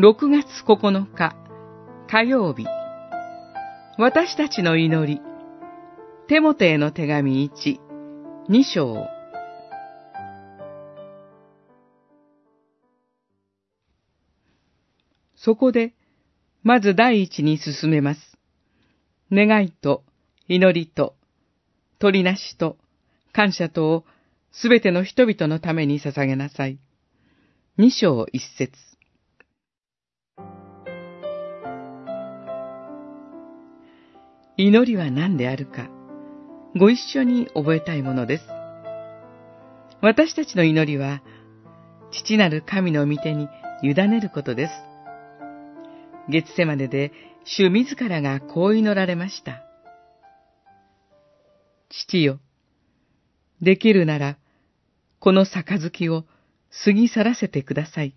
6月9日火曜日私たちの祈りテモテへの手紙1、2章そこで、まず第一に進めます。願いと、祈りと、取りなしと、感謝とをすべての人々のために捧げなさい。二章一節。祈りは何であるか、ご一緒に覚えたいものです。私たちの祈りは、父なる神の御手に委ねることです。月世までで主自らがこう祈られました。父よ、できるなら、この杯を過ぎ去らせてください。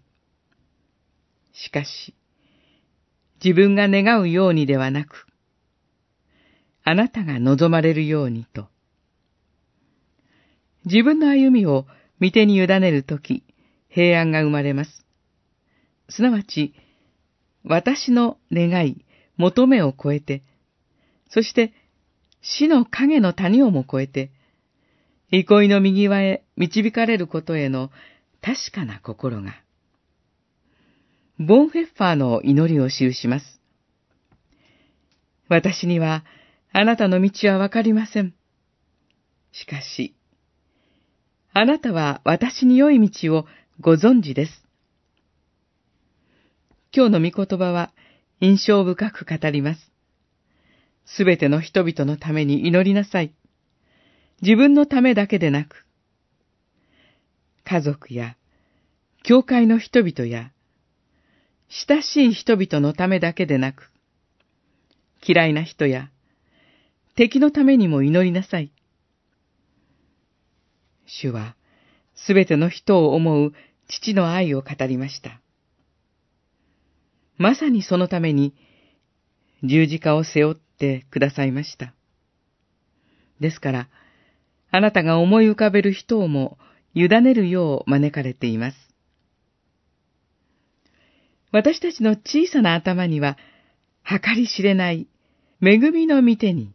しかし、自分が願うようにではなく、あなたが望まれるようにと。自分の歩みを御手に委ねるとき、平安が生まれます。すなわち、私の願い、求めを超えて、そして死の影の谷をも超えて、憩いの右輪へ導かれることへの確かな心が。ボンフェッファーの祈りを記します。私にはあなたの道はわかりません。しかし、あなたは私に良い道をご存知です。今日の御言葉は印象深く語ります。すべての人々のために祈りなさい。自分のためだけでなく、家族や、教会の人々や、親しい人々のためだけでなく、嫌いな人や、敵のためにも祈りなさい。主は、すべての人を思う父の愛を語りました。まさにそのために、十字架を背負ってくださいました。ですから、あなたが思い浮かべる人をも委ねるよう招かれています。私たちの小さな頭には、計り知れない恵みの御手に、